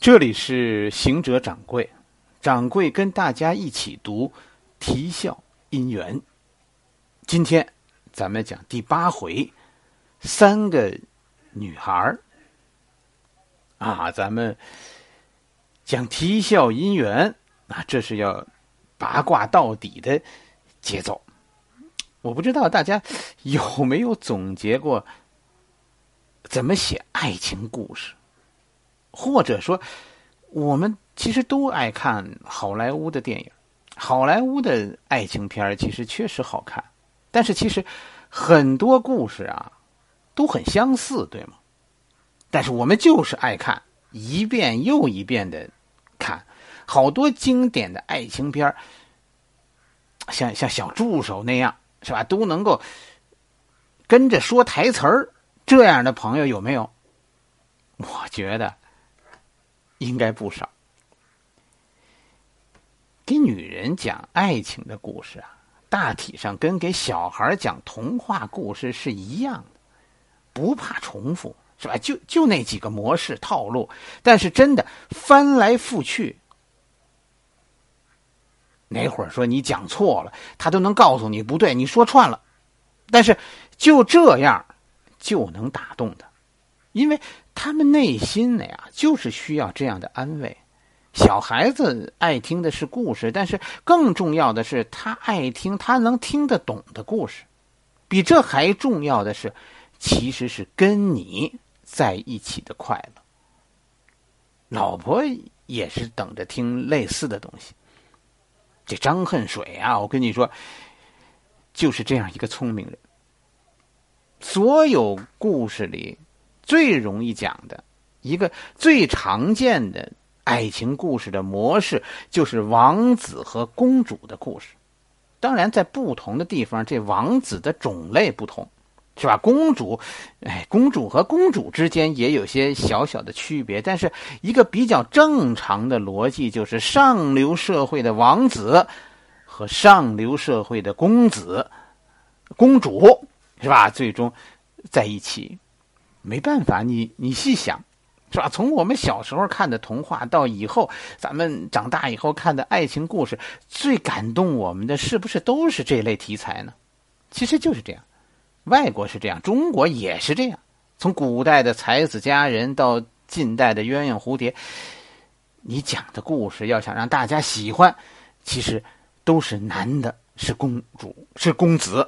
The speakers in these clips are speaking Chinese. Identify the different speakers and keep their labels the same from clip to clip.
Speaker 1: 这里是行者掌柜，掌柜跟大家一起读《啼笑姻缘》。今天咱们讲第八回，三个女孩儿啊，咱们讲啼笑姻缘啊，这是要八卦到底的节奏。我不知道大家有没有总结过怎么写爱情故事。或者说，我们其实都爱看好莱坞的电影，好莱坞的爱情片其实确实好看，但是其实很多故事啊都很相似，对吗？但是我们就是爱看一遍又一遍的看，好多经典的爱情片像像小助手那样，是吧？都能够跟着说台词儿，这样的朋友有没有？我觉得。应该不少。给女人讲爱情的故事啊，大体上跟给小孩讲童话故事是一样的，不怕重复，是吧？就就那几个模式套路，但是真的翻来覆去，哪会儿说你讲错了，他都能告诉你不对，你说串了。但是就这样就能打动他，因为。他们内心的呀，就是需要这样的安慰。小孩子爱听的是故事，但是更重要的是，他爱听他能听得懂的故事。比这还重要的是，其实是跟你在一起的快乐。老婆也是等着听类似的东西。这张恨水啊，我跟你说，就是这样一个聪明人。所有故事里。最容易讲的一个最常见的爱情故事的模式，就是王子和公主的故事。当然，在不同的地方，这王子的种类不同，是吧？公主，哎，公主和公主之间也有些小小的区别。但是，一个比较正常的逻辑就是，上流社会的王子和上流社会的公子、公主，是吧？最终在一起。没办法，你你细想，是吧？从我们小时候看的童话到以后咱们长大以后看的爱情故事，最感动我们的是不是都是这类题材呢？其实就是这样，外国是这样，中国也是这样。从古代的才子佳人到近代的鸳鸯蝴蝶，你讲的故事要想让大家喜欢，其实都是男的是公主是公子，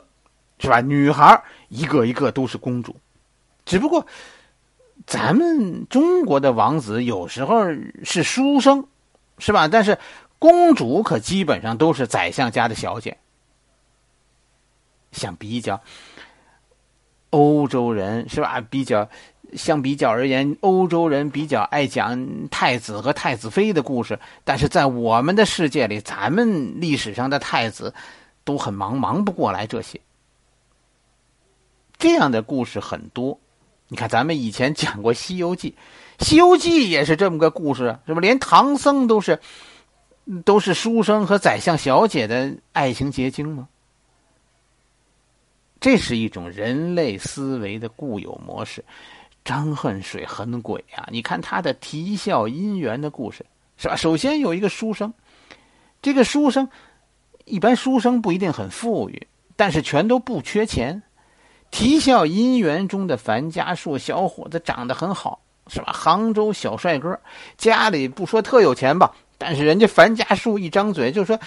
Speaker 1: 是吧？女孩一个一个都是公主。只不过，咱们中国的王子有时候是书生，是吧？但是公主可基本上都是宰相家的小姐。相比较，欧洲人是吧？比较相比较而言，欧洲人比较爱讲太子和太子妃的故事。但是在我们的世界里，咱们历史上的太子都很忙，忙不过来这些。这样的故事很多。你看，咱们以前讲过《西游记》，《西游记》也是这么个故事，是吧？连唐僧都是，都是书生和宰相小姐的爱情结晶吗？这是一种人类思维的固有模式。张恨水很鬼啊！你看他的啼笑姻缘的故事，是吧？首先有一个书生，这个书生一般书生不一定很富裕，但是全都不缺钱。啼笑姻缘中的樊家树小伙子长得很好，是吧？杭州小帅哥，家里不说特有钱吧，但是人家樊家树一张嘴就说，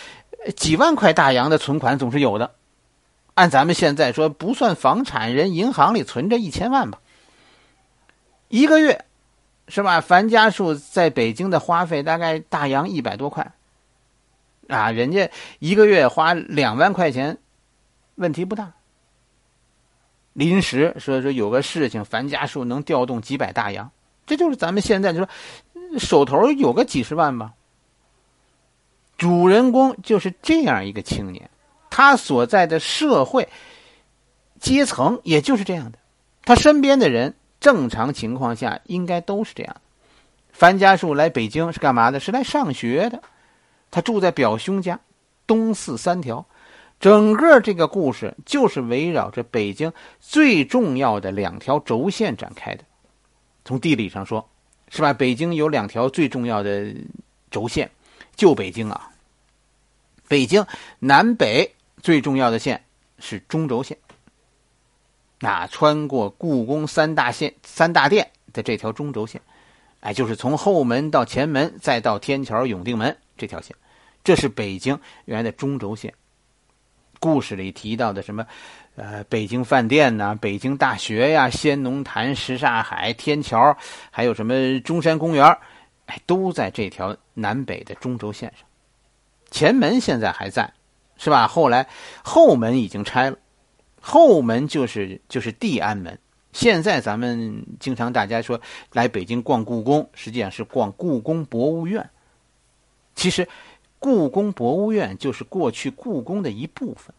Speaker 1: 几万块大洋的存款总是有的。按咱们现在说，不算房产，人银行里存着一千万吧。一个月，是吧？樊家树在北京的花费大概大洋一百多块，啊，人家一个月花两万块钱，问题不大。临时说说有个事情，樊家树能调动几百大洋，这就是咱们现在就说手头有个几十万吧。主人公就是这样一个青年，他所在的社会阶层也就是这样的，他身边的人正常情况下应该都是这样。樊家树来北京是干嘛的？是来上学的。他住在表兄家，东四三条。整个这个故事就是围绕着北京最重要的两条轴线展开的。从地理上说，是吧？北京有两条最重要的轴线，旧北京啊。北京南北最重要的线是中轴线，那穿过故宫三大线、三大殿的这条中轴线，哎，就是从后门到前门，再到天桥、永定门这条线，这是北京原来的中轴线。故事里提到的什么，呃，北京饭店呐，北京大学呀，仙农坛、什刹海、天桥，还有什么中山公园，哎，都在这条南北的中轴线上。前门现在还在，是吧？后来后门已经拆了，后门就是就是地安门。现在咱们经常大家说来北京逛故宫，实际上是逛故宫博物院。其实，故宫博物院就是过去故宫的一部分。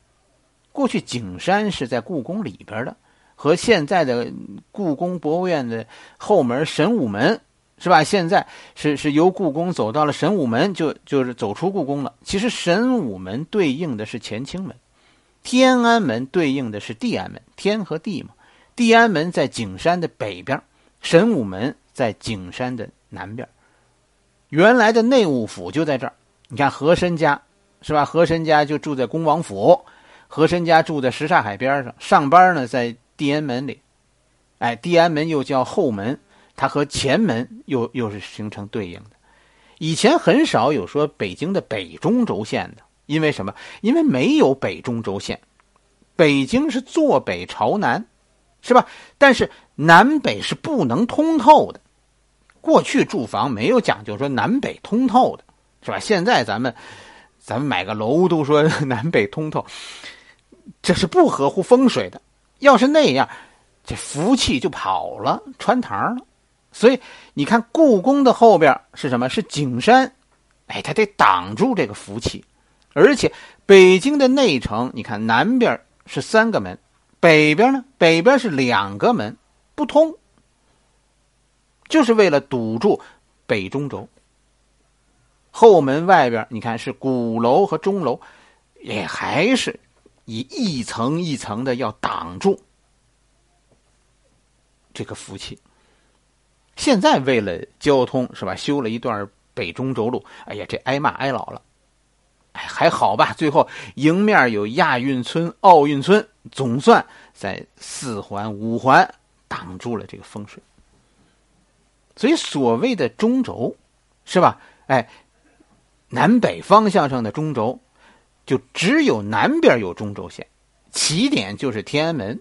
Speaker 1: 过去景山是在故宫里边的，和现在的故宫博物院的后门神武门。是吧？现在是是由故宫走到了神武门，就就是走出故宫了。其实神武门对应的是乾清门，天安门对应的是地安门，天和地嘛。地安门在景山的北边，神武门在景山的南边。原来的内务府就在这儿。你看和珅家，是吧？和珅家就住在恭王府，和珅家住在什刹海边上，上班呢在地安门里。哎，地安门又叫后门。它和前门又又是形成对应的。以前很少有说北京的北中轴线的，因为什么？因为没有北中轴线，北京是坐北朝南，是吧？但是南北是不能通透的。过去住房没有讲究说南北通透的，是吧？现在咱们咱们买个楼都说 南北通透，这是不合乎风水的。要是那样，这福气就跑了，穿堂了。所以你看，故宫的后边是什么？是景山，哎，它得挡住这个福气。而且北京的内城，你看南边是三个门，北边呢，北边是两个门，不通，就是为了堵住北中轴。后门外边，你看是鼓楼和钟楼，也还是以一层一层的要挡住这个福气。现在为了交通是吧，修了一段北中轴路。哎呀，这挨骂挨老了。哎，还好吧，最后迎面有亚运村、奥运村，总算在四环、五环挡住了这个风水。所以所谓的中轴，是吧？哎，南北方向上的中轴，就只有南边有中轴线，起点就是天安门。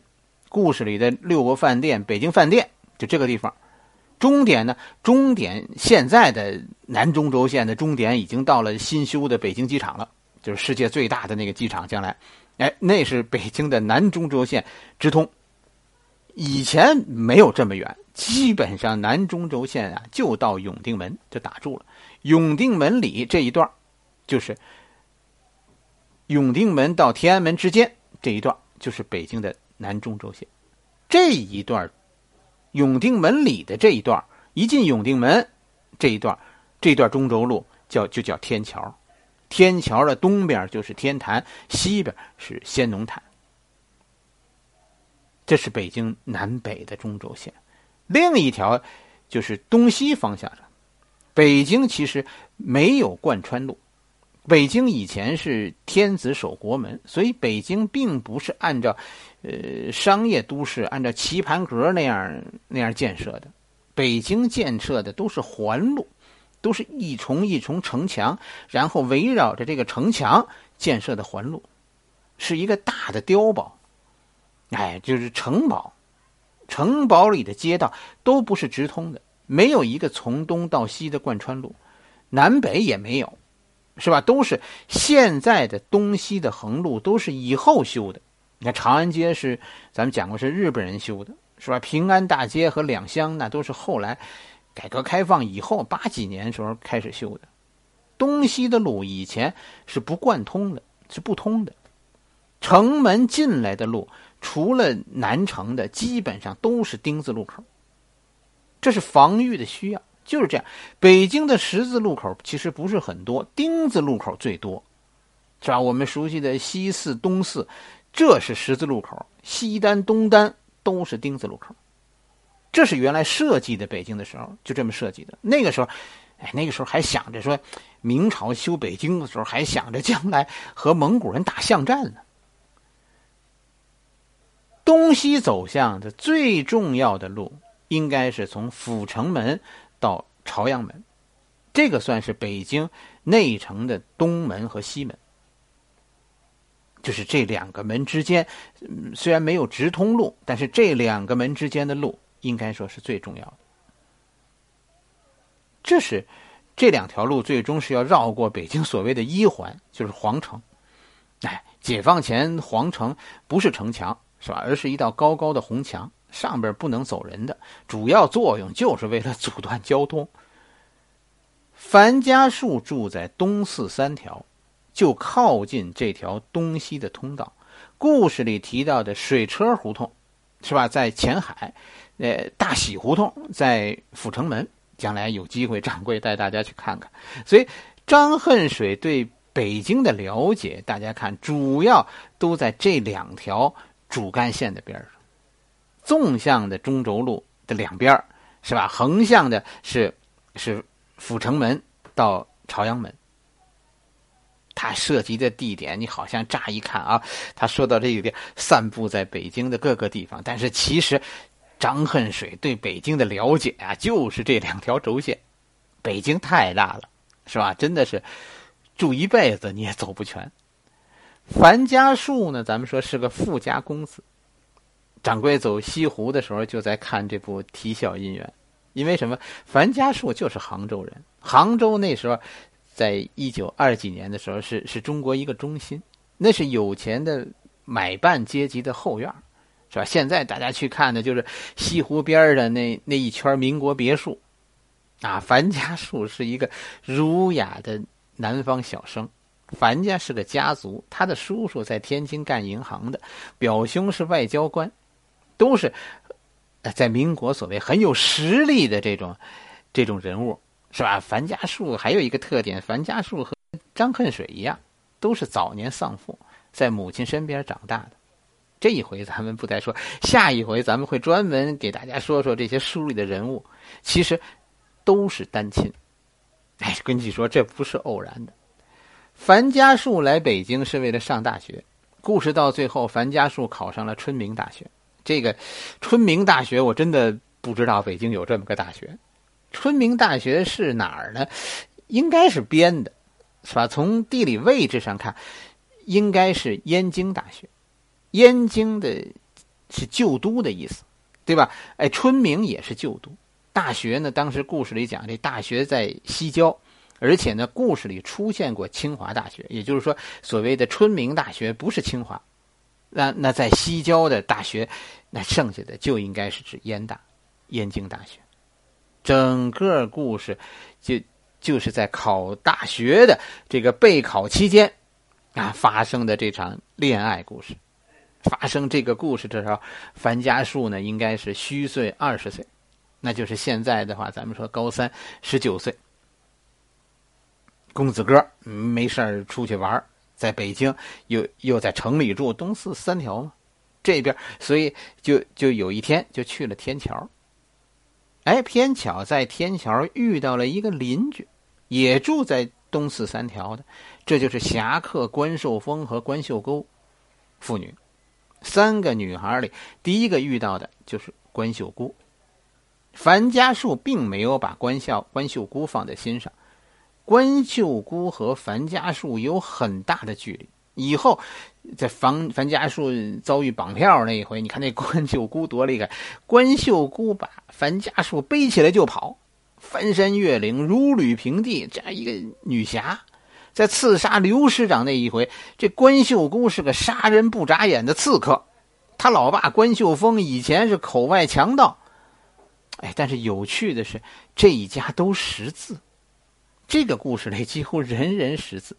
Speaker 1: 故事里的六国饭店，北京饭店就这个地方。终点呢？终点现在的南中轴线的终点已经到了新修的北京机场了，就是世界最大的那个机场。将来，哎，那是北京的南中轴线直通。以前没有这么远，基本上南中轴线啊就到永定门就打住了。永定门里这一段，就是永定门到天安门之间这一段，就是北京的南中轴线。这一段。永定门里的这一段，一进永定门，这一段，这段中轴路叫就叫天桥，天桥的东边就是天坛，西边是先农坛。这是北京南北的中轴线。另一条就是东西方向上，北京其实没有贯穿路。北京以前是天子守国门，所以北京并不是按照，呃，商业都市按照棋盘格那样那样建设的。北京建设的都是环路，都是一重一重城墙，然后围绕着这个城墙建设的环路，是一个大的碉堡。哎，就是城堡，城堡里的街道都不是直通的，没有一个从东到西的贯穿路，南北也没有。是吧？都是现在的东西的横路，都是以后修的。你看长安街是咱们讲过是日本人修的，是吧？平安大街和两乡那都是后来改革开放以后八几年时候开始修的。东西的路以前是不贯通的，是不通的。城门进来的路，除了南城的，基本上都是丁字路口。这是防御的需要。就是这样，北京的十字路口其实不是很多，丁字路口最多，是吧？我们熟悉的西四、东四，这是十字路口；西单、东单都是丁字路口。这是原来设计的北京的时候就这么设计的。那个时候，哎，那个时候还想着说，明朝修北京的时候还想着将来和蒙古人打巷战呢。东西走向的最重要的路，应该是从阜成门到朝阳门，这个算是北京内城的东门和西门。就是这两个门之间，虽然没有直通路，但是这两个门之间的路应该说是最重要的。这是这两条路最终是要绕过北京所谓的一环，就是皇城。哎，解放前皇城不是城墙，是吧？而是一道高高的红墙，上边不能走人的，主要作用就是为了阻断交通。樊家树住在东四三条。就靠近这条东西的通道。故事里提到的水车胡同，是吧？在前海，呃，大喜胡同在阜成门。将来有机会，掌柜带大家去看看。所以，张恨水对北京的了解，大家看，主要都在这两条主干线的边上。纵向的中轴路的两边是吧？横向的是是阜成门到朝阳门。他涉及的地点，你好像乍一看啊，他说到这一点，散布在北京的各个地方。但是其实，张恨水对北京的了解啊，就是这两条轴线。北京太大了，是吧？真的是住一辈子你也走不全。樊家树呢，咱们说是个富家公子。掌柜走西湖的时候，就在看这部《啼笑姻缘》，因为什么？樊家树就是杭州人，杭州那时候。在一九二几年的时候，是是中国一个中心，那是有钱的买办阶级的后院，是吧？现在大家去看的就是西湖边的那那一圈民国别墅，啊，樊家树是一个儒雅的南方小生，樊家是个家族，他的叔叔在天津干银行的，表兄是外交官，都是在民国所谓很有实力的这种这种人物。是吧？樊家树还有一个特点，樊家树和张恨水一样，都是早年丧父，在母亲身边长大的。这一回咱们不再说，下一回咱们会专门给大家说说这些书里的人物，其实都是单亲。哎，根据说这不是偶然的。樊家树来北京是为了上大学，故事到最后，樊家树考上了春明大学。这个春明大学，我真的不知道北京有这么个大学。春明大学是哪儿呢？应该是编的，是吧？从地理位置上看，应该是燕京大学。燕京的是旧都的意思，对吧？哎，春明也是旧都。大学呢，当时故事里讲，这大学在西郊，而且呢，故事里出现过清华大学，也就是说，所谓的春明大学不是清华。那那在西郊的大学，那剩下的就应该是指燕大、燕京大学。整个故事就就是在考大学的这个备考期间啊发生的这场恋爱故事。发生这个故事的时候，樊家树呢应该是虚岁二十岁，那就是现在的话，咱们说高三十九岁。公子哥没事出去玩，在北京又又在城里住，东四三条嘛，这边所以就就有一天就去了天桥。哎，偏巧在天桥遇到了一个邻居，也住在东四三条的，这就是侠客关寿峰和关秀沟父女。三个女孩里，第一个遇到的就是关秀姑。樊家树并没有把关孝关秀姑放在心上，关秀姑和樊家树有很大的距离。以后。在樊樊家树遭遇绑票那一回，你看那关秀姑多厉害！关秀姑把樊家树背起来就跑，翻山越岭，如履平地，这样一个女侠，在刺杀刘师长那一回，这关秀姑是个杀人。不眨眼的刺客。他老爸关秀峰以前是口外强盗，哎，但是有趣的是，这一家都识字，这个故事里 几乎人人识字。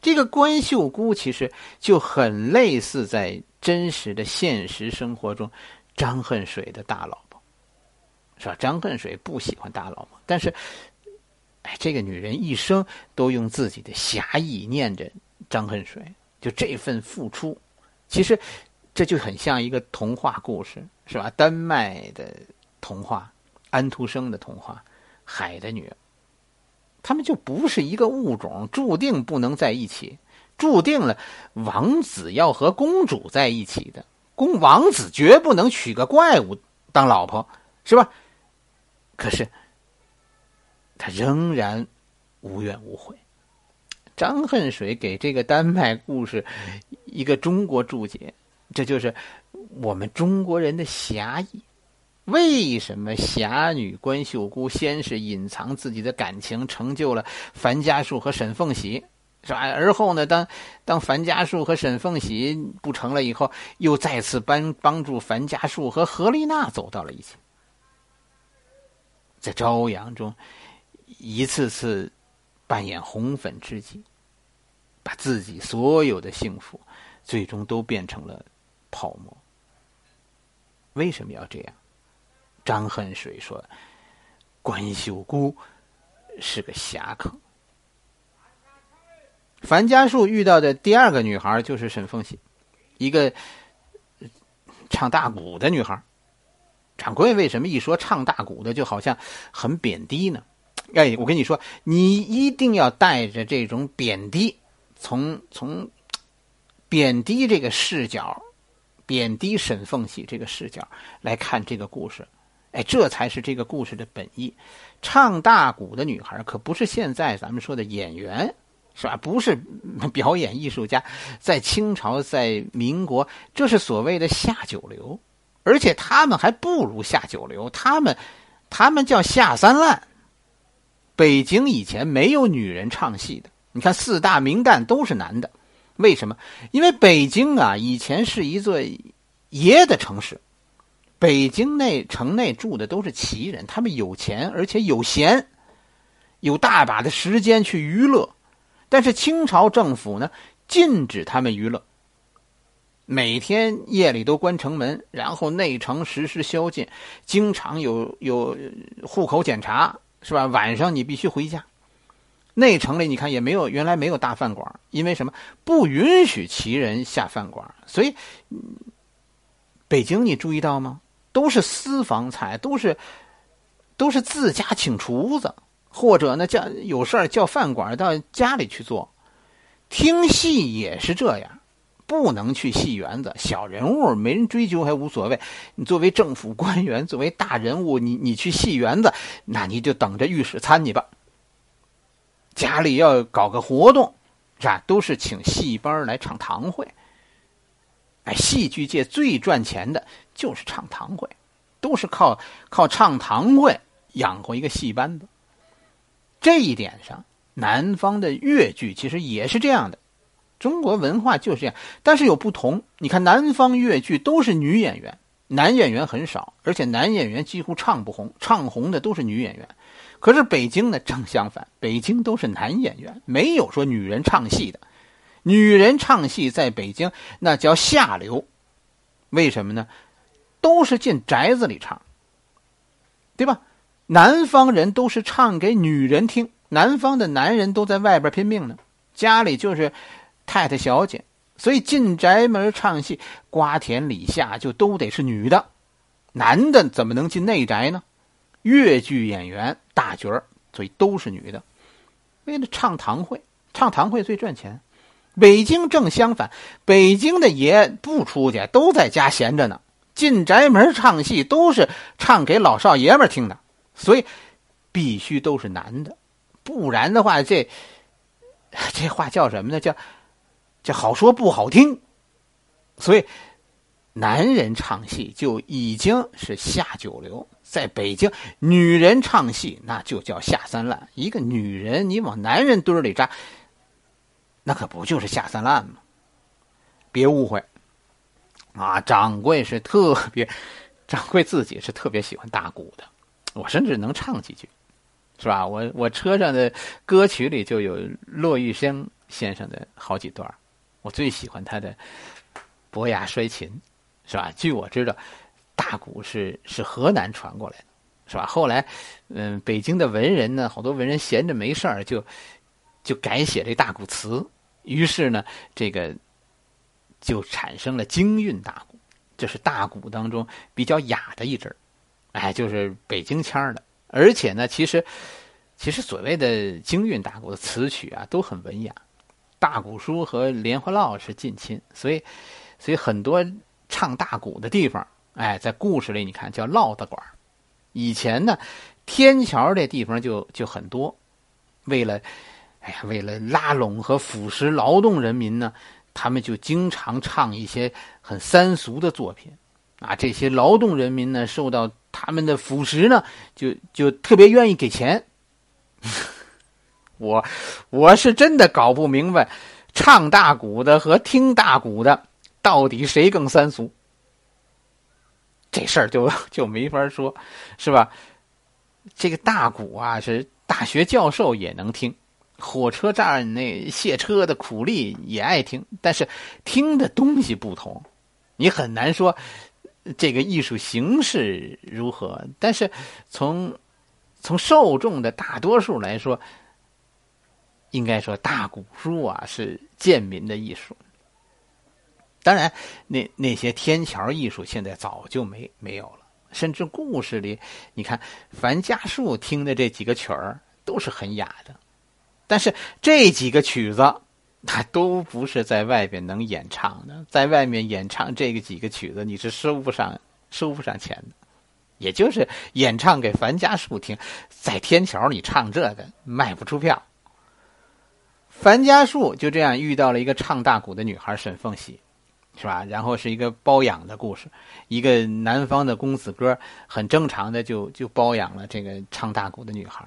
Speaker 1: 这个关秀姑其实就很类似在真实的现实生活中，张恨水的大老婆，是吧？张恨水不喜欢大老婆，但是，哎，这个女人一生都用自己的侠义念着张恨水，就这份付出，其实这就很像一个童话故事，是吧？丹麦的童话，安徒生的童话《海的女儿》，他们就不是一个物种，注定不能在一起，注定了王子要和公主在一起的，公王子绝不能娶个怪物当老婆，是吧？可是他仍然无怨无悔。张恨水给这个丹麦故事一个中国注解，这就是我们中国人的侠义。为什么侠女关秀姑先是隐藏自己的感情，成就了樊家树和沈凤喜，是吧？而后呢，当当樊家树和沈凤喜不成了以后，又再次帮帮助樊家树和何丽娜走到了一起，在朝阳中一次次扮演红粉知己。把自己所有的幸福，最终都变成了泡沫。为什么要这样？张恨水说：“关秀姑是个侠客。”樊家树遇到的第二个女孩就是沈凤喜，一个唱大鼓的女孩。掌柜为什么一说唱大鼓的就好像很贬低呢？哎，我跟你说，你一定要带着这种贬低。从从贬低这个视角，贬低沈凤喜这个视角来看这个故事，哎，这才是这个故事的本意。唱大鼓的女孩可不是现在咱们说的演员，是吧？不是 表演艺术家，在清朝，在民国，这是所谓的下九流，而且他们还不如下九流，他们他们叫下三滥。北京以前没有女人唱戏的。你看四大名旦都是男的，为什么？因为北京啊，以前是一座爷的城市，北京内城内住的都是旗人，他们有钱而且有闲，有大把的时间去娱乐。但是清朝政府呢，禁止他们娱乐，每天夜里都关城门，然后内城实施宵禁，经常有有户口检查，是吧？晚上你必须回家。内城里你看也没有，原来没有大饭馆，因为什么？不允许旗人下饭馆，所以北京你注意到吗？都是私房菜，都是都是自家请厨子，或者呢叫有事儿叫饭馆到家里去做。听戏也是这样，不能去戏园子，小人物没人追究还无所谓。你作为政府官员，作为大人物，你你去戏园子，那你就等着御史参你吧。家里要搞个活动，是吧？都是请戏班来唱堂会。哎，戏剧界最赚钱的就是唱堂会，都是靠靠唱堂会养活一个戏班子。这一点上，南方的越剧其实也是这样的。中国文化就是这样，但是有不同。你看，南方越剧都是女演员，男演员很少，而且男演员几乎唱不红，唱红的都是女演员。可是北京呢，正相反，北京都是男演员，没有说女人唱戏的。女人唱戏在北京那叫下流，为什么呢？都是进宅子里唱，对吧？南方人都是唱给女人听，南方的男人都在外边拼命呢，家里就是太太小姐，所以进宅门唱戏，瓜田李下就都得是女的，男的怎么能进内宅呢？越剧演员大角儿，所以都是女的。为了唱堂会，唱堂会最赚钱。北京正相反，北京的爷不出去，都在家闲着呢。进宅门唱戏都是唱给老少爷们听的，所以必须都是男的，不然的话，这这话叫什么呢？叫叫好说不好听。所以男人唱戏就已经是下九流。在北京，女人唱戏那就叫下三滥。一个女人，你往男人堆里扎，那可不就是下三滥吗？别误会，啊，掌柜是特别，掌柜自己是特别喜欢大鼓的，我甚至能唱几句，是吧？我我车上的歌曲里就有骆玉笙先生的好几段，我最喜欢他的《伯牙摔琴》，是吧？据我知道。大鼓是是河南传过来的，是吧？后来，嗯，北京的文人呢，好多文人闲着没事儿就就改写这大鼓词，于是呢，这个就产生了京韵大鼓，这是大鼓当中比较雅的一支哎，就是北京腔的。而且呢，其实其实所谓的京韵大鼓的词曲啊，都很文雅。大鼓书和莲花落是近亲，所以所以很多唱大鼓的地方，哎，在故事里你看叫烙的馆。以前呢，天桥这地方就就很多，为了哎呀，为了拉拢和腐蚀劳动人民呢，他们就经常唱一些很三俗的作品。啊，这些劳动人民呢，受到他们的腐蚀呢，就就特别愿意给钱。我我是真的搞不明白，唱大鼓的和听大鼓的到底谁更三俗？这事儿就就没法说，是吧？这个大鼓啊，是大学教授也能听，火车站那卸车的苦力也爱听，但是听的东西不同，你很难说。这个艺术形式如何？但是从从受众的大多数来说，应该说大鼓书啊是贱民的艺术。当然，那那些天桥艺术现在早就没没有了。甚至故事里，你看樊家树听的这几个曲儿都是很雅的，但是这几个曲子。他都不是在外边能演唱的，在外面演唱这个几个曲子，你是收不上收不上钱的。也就是演唱给樊家树听，在天桥你唱这个卖不出票。樊家树就这样遇到了一个唱大鼓的女孩沈凤喜，是吧？然后是一个包养的故事，一个南方的公子哥很正常的就就包养了这个唱大鼓的女孩，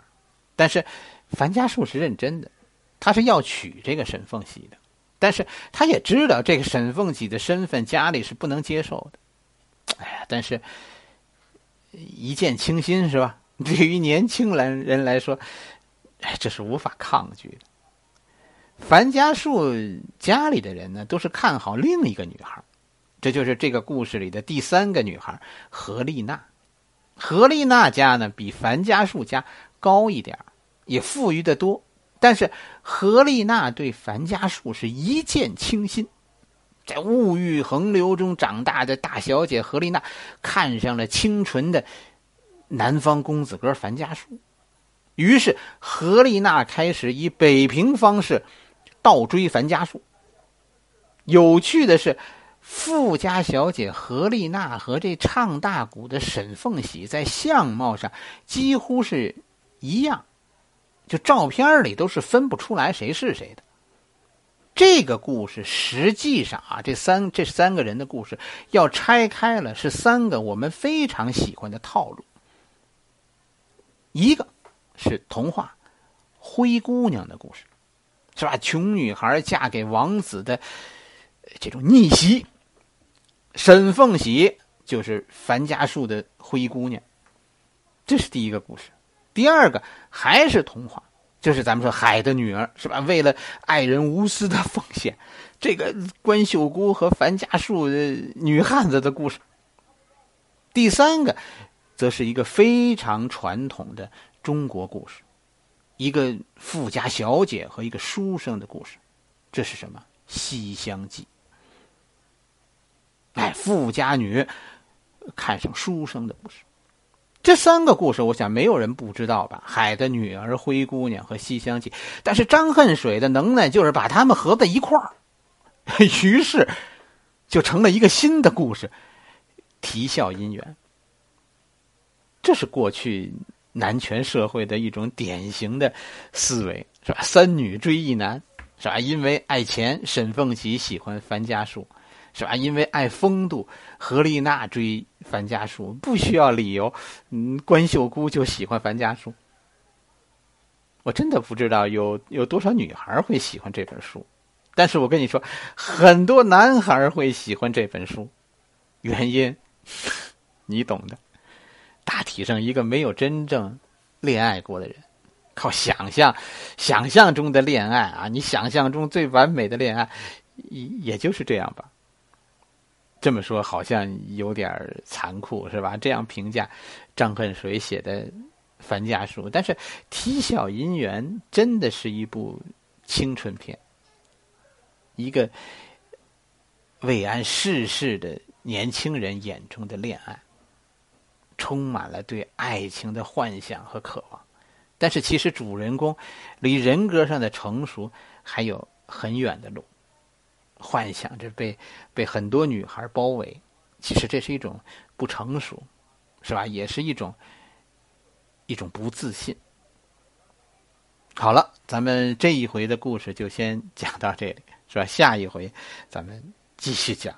Speaker 1: 但是樊家树是认真的。他是要娶这个沈凤喜的，但是他也知道这个沈凤喜的身份家里是不能接受的。哎呀，但是一见倾心是吧？对于年轻人人来说，哎，这是无法抗拒的。樊家树家里的人呢，都是看好另一个女孩，这就是这个故事里的第三个女孩何丽娜。何丽娜家呢，比樊家树家高一点也富裕的多。但是何丽娜对樊家树是一见倾心，在物欲横流中长大的大小姐何丽娜看上了清纯的南方公子哥樊家树，于是何丽娜开始以北平方式倒追樊家树。有趣的是，富家小姐何丽娜和这唱大鼓的沈凤喜在相貌上几乎是一样。就照片里都是分不出来谁是谁的。这个故事实际上啊，这三这三个人的故事要拆开了，是三个我们非常喜欢的套路。一个是童话《灰姑娘》的故事，是吧？穷女孩嫁给王子的这种逆袭。沈凤喜就是樊家树的灰姑娘，这是第一个故事。第二个还是童话，就是咱们说海的女儿是吧？为了爱人无私的奉献，这个关秀姑和樊家树的女汉子的故事。第三个，则是一个非常传统的中国故事，一个富家小姐和一个书生的故事。这是什么？《西厢记》。哎，富家女看上书生的故事。这三个故事，我想没有人不知道吧？海的女儿、灰姑娘和西厢记。但是张恨水的能耐就是把他们合在一块儿，于是就成了一个新的故事——啼笑姻缘。这是过去男权社会的一种典型的思维，是吧？三女追一男，是吧？因为爱钱，沈凤喜喜欢樊家树。是吧？因为爱风度，何丽娜追樊家树不需要理由。嗯，关秀姑就喜欢樊家树。我真的不知道有有多少女孩会喜欢这本书，但是我跟你说，很多男孩会喜欢这本书，原因 你懂的。大体上，一个没有真正恋爱过的人，靠想象，想象中的恋爱啊，你想象中最完美的恋爱，也也就是这样吧。这么说好像有点残酷，是吧？这样评价张恨水写的《樊家书》，但是《啼笑姻缘》真的是一部青春片，一个未谙世事的年轻人眼中的恋爱。充满了对爱情的幻想和渴望。但是，其实主人公离人格上的成熟还有很远的路。幻想着被被很多女孩包围，其实这是一种不成熟，是吧？也是一种一种不自信。好了，咱们这一回的故事就先讲到这里，是吧？下一回咱们继续讲。